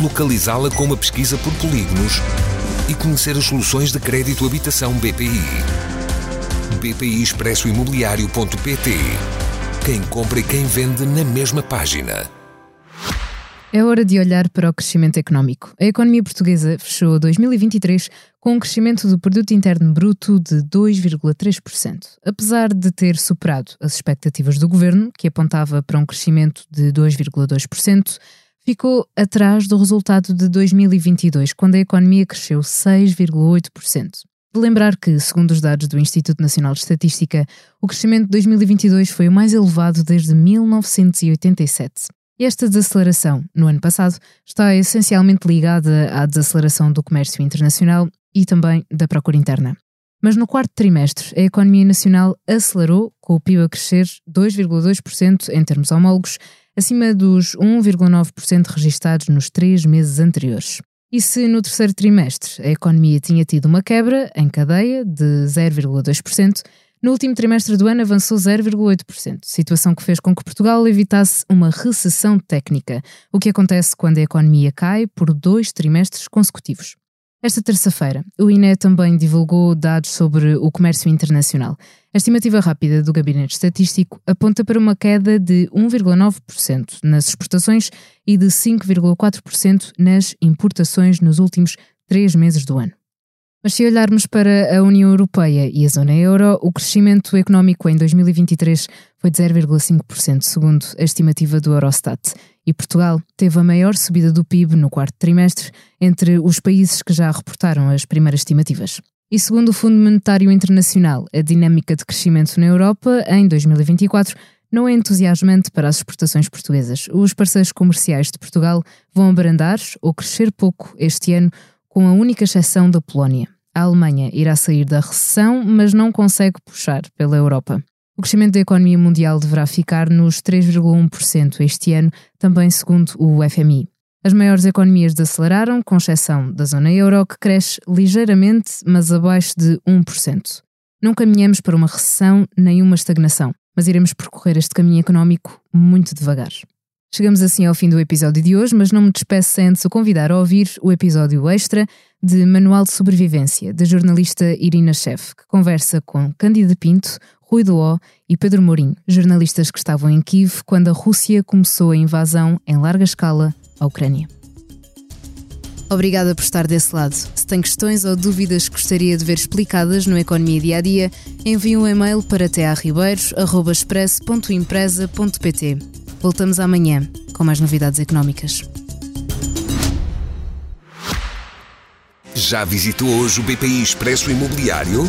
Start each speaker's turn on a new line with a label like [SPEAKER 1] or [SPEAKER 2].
[SPEAKER 1] localizá-la com uma pesquisa por polígonos e conhecer as soluções de crédito habitação BPI. BPI Expresso Imobiliário.pt Quem compra e quem vende na mesma página.
[SPEAKER 2] É hora de olhar para o crescimento económico. A economia portuguesa fechou 2023 com um crescimento do produto interno bruto de 2,3%, apesar de ter superado as expectativas do governo, que apontava para um crescimento de 2,2% ficou atrás do resultado de 2022, quando a economia cresceu 6,8%. De lembrar que, segundo os dados do Instituto Nacional de Estatística, o crescimento de 2022 foi o mais elevado desde 1987. E esta desaceleração, no ano passado, está essencialmente ligada à desaceleração do comércio internacional e também da procura interna. Mas no quarto trimestre, a economia nacional acelerou, com o PIB a crescer 2,2% em termos homólogos, acima dos 1,9% registados nos três meses anteriores. E se no terceiro trimestre a economia tinha tido uma quebra em cadeia de 0,2%, no último trimestre do ano avançou 0,8%, situação que fez com que Portugal evitasse uma recessão técnica, o que acontece quando a economia cai por dois trimestres consecutivos. Esta terça-feira, o INE também divulgou dados sobre o comércio internacional. A estimativa rápida do Gabinete Estatístico aponta para uma queda de 1,9% nas exportações e de 5,4% nas importações nos últimos três meses do ano. Mas se olharmos para a União Europeia e a zona euro, o crescimento económico em 2023 foi de 0,5%, segundo a estimativa do Eurostat. E Portugal teve a maior subida do PIB no quarto trimestre entre os países que já reportaram as primeiras estimativas. E segundo o Fundo Monetário Internacional, a dinâmica de crescimento na Europa em 2024 não é entusiasmante para as exportações portuguesas. Os parceiros comerciais de Portugal vão abrandar ou crescer pouco este ano, com a única exceção da Polónia. A Alemanha irá sair da recessão, mas não consegue puxar pela Europa. O crescimento da economia mundial deverá ficar nos 3,1% este ano, também segundo o FMI. As maiores economias desaceleraram, com exceção da zona euro, que cresce ligeiramente, mas abaixo de 1%. Não caminhamos para uma recessão nem uma estagnação, mas iremos percorrer este caminho económico muito devagar. Chegamos assim ao fim do episódio de hoje, mas não me despeço sem antes o convidar a ouvir o episódio extra de Manual de Sobrevivência, da jornalista Irina Chef, que conversa com Cândida Pinto, Rui Doó e Pedro Mourinho, jornalistas que estavam em Kiev quando a Rússia começou a invasão em larga escala à Ucrânia. Obrigada por estar desse lado. Se tem questões ou dúvidas que gostaria de ver explicadas no Economia Dia a Dia, envie um e-mail para tearribeiros.express.empresa.pt. Voltamos amanhã com mais novidades económicas.
[SPEAKER 1] Já visitou hoje o BPI Expresso Imobiliário?